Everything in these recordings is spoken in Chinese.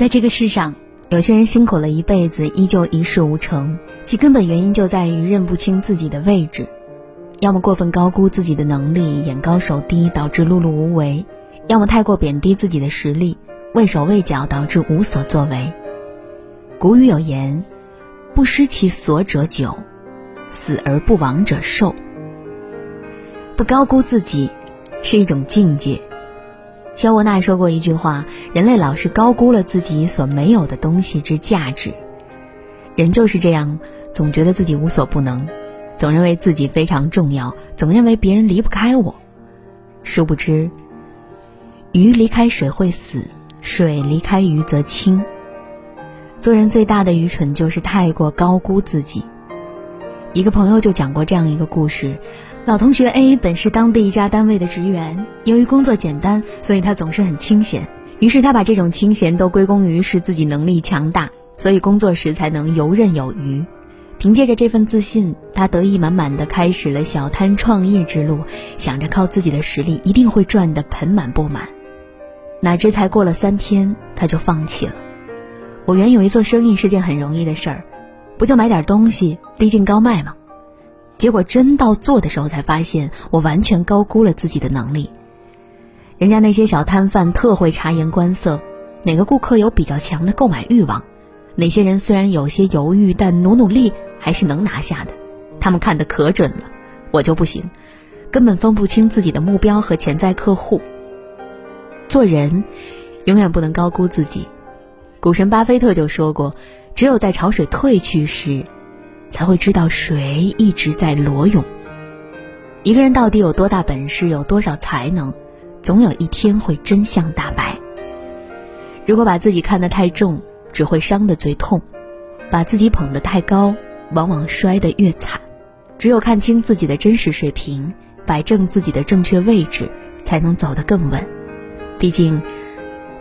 在这个世上，有些人辛苦了一辈子，依旧一事无成，其根本原因就在于认不清自己的位置，要么过分高估自己的能力，眼高手低，导致碌碌无为；要么太过贬低自己的实力，畏手畏脚，导致无所作为。古语有言：“不失其所者久，死而不亡者寿。”不高估自己，是一种境界。肖伯纳说过一句话：“人类老是高估了自己所没有的东西之价值。人就是这样，总觉得自己无所不能，总认为自己非常重要，总认为别人离不开我。殊不知，鱼离开水会死，水离开鱼则清。做人最大的愚蠢就是太过高估自己。”一个朋友就讲过这样一个故事。老同学 A 本是当地一家单位的职员，由于工作简单，所以他总是很清闲。于是他把这种清闲都归功于是自己能力强大，所以工作时才能游刃有余。凭借着这份自信，他得意满满的开始了小摊创业之路，想着靠自己的实力一定会赚得盆满钵满。哪知才过了三天，他就放弃了。我原以为做生意是件很容易的事儿，不就买点东西低进高卖吗？结果真到做的时候，才发现我完全高估了自己的能力。人家那些小摊贩特会察言观色，哪个顾客有比较强的购买欲望，哪些人虽然有些犹豫，但努努力还是能拿下的。他们看得可准了，我就不行，根本分不清自己的目标和潜在客户。做人，永远不能高估自己。股神巴菲特就说过：“只有在潮水退去时。”才会知道谁一直在裸泳。一个人到底有多大本事，有多少才能，总有一天会真相大白。如果把自己看得太重，只会伤得最痛；把自己捧得太高，往往摔得越惨。只有看清自己的真实水平，摆正自己的正确位置，才能走得更稳。毕竟，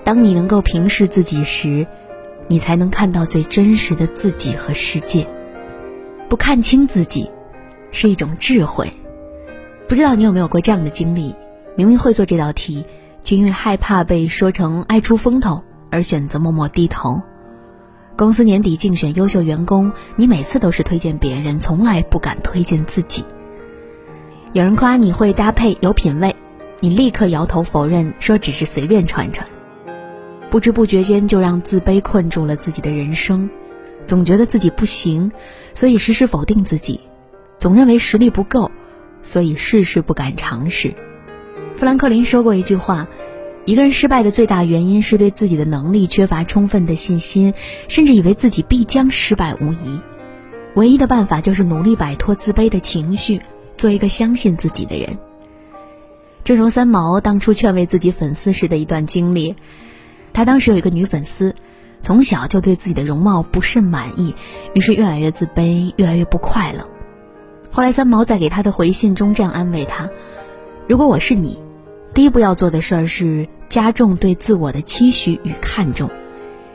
当你能够平视自己时，你才能看到最真实的自己和世界。不看清自己，是一种智慧。不知道你有没有过这样的经历？明明会做这道题，却因为害怕被说成爱出风头而选择默默低头。公司年底竞选优秀员工，你每次都是推荐别人，从来不敢推荐自己。有人夸你会搭配、有品味，你立刻摇头否认，说只是随便穿穿。不知不觉间，就让自卑困住了自己的人生。总觉得自己不行，所以时时否定自己；总认为实力不够，所以事事不敢尝试。富兰克林说过一句话：“一个人失败的最大原因是对自己的能力缺乏充分的信心，甚至以为自己必将失败无疑。唯一的办法就是努力摆脱自卑的情绪，做一个相信自己的人。”正如三毛当初劝慰自己粉丝时的一段经历，他当时有一个女粉丝。从小就对自己的容貌不甚满意，于是越来越自卑，越来越不快乐。后来三毛在给他的回信中这样安慰他：“如果我是你，第一步要做的事儿是加重对自我的期许与看重，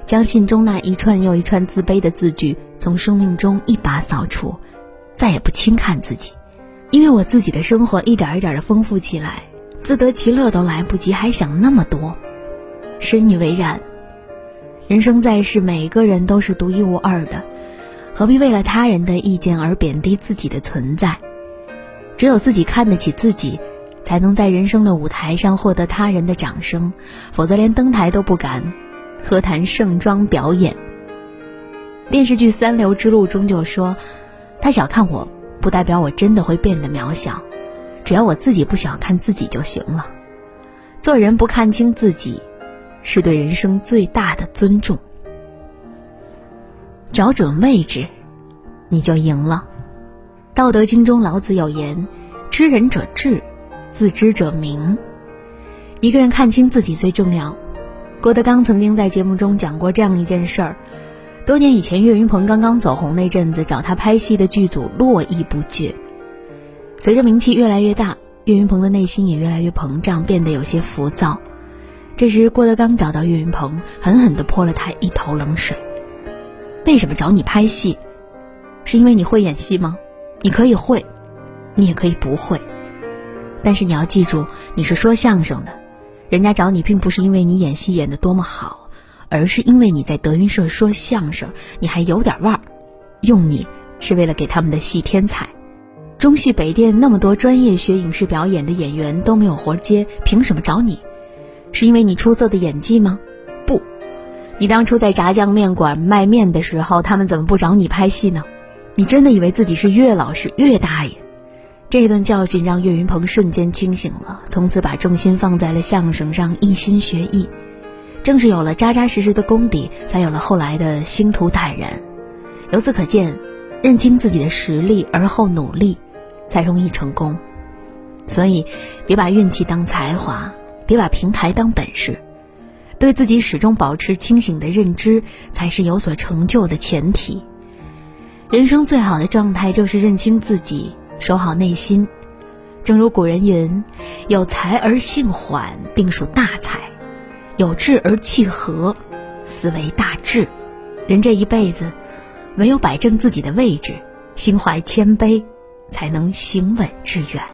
将信中那一串又一串自卑的字句从生命中一把扫除，再也不轻看自己，因为我自己的生活一点一点的丰富起来，自得其乐都来不及，还想那么多，深以为然。”人生在世，每个人都是独一无二的，何必为了他人的意见而贬低自己的存在？只有自己看得起自己，才能在人生的舞台上获得他人的掌声，否则连登台都不敢，何谈盛装表演？电视剧《三流之路》中就说：“他小看我，不代表我真的会变得渺小，只要我自己不小看自己就行了。做人不看清自己。”是对人生最大的尊重。找准位置，你就赢了。《道德经》中老子有言：“知人者智，自知者明。”一个人看清自己最重要。郭德纲曾经在节目中讲过这样一件事儿：多年以前，岳云鹏刚刚走红那阵子，找他拍戏的剧组络绎不绝。随着名气越来越大，岳云鹏的内心也越来越膨胀，变得有些浮躁。这时，郭德纲找到岳云鹏，狠狠地泼了他一头冷水。为什么找你拍戏？是因为你会演戏吗？你可以会，你也可以不会。但是你要记住，你是说相声的，人家找你并不是因为你演戏演得多么好，而是因为你在德云社说相声，你还有点腕儿，用你是为了给他们的戏添彩。中戏北电那么多专业学影视表演的演员都没有活接，凭什么找你？是因为你出色的演技吗？不，你当初在炸酱面馆卖面的时候，他们怎么不找你拍戏呢？你真的以为自己是岳老师、岳大爷？这一顿教训让岳云鹏瞬间清醒了，从此把重心放在了相声上，一心学艺。正是有了扎扎实实的功底，才有了后来的星途坦然。由此可见，认清自己的实力，而后努力。才容易成功，所以别把运气当才华，别把平台当本事，对自己始终保持清醒的认知，才是有所成就的前提。人生最好的状态就是认清自己，守好内心。正如古人云：“有才而性缓，定属大才；有志而气和，思为大志。”人这一辈子，唯有摆正自己的位置，心怀谦卑。才能行稳致远。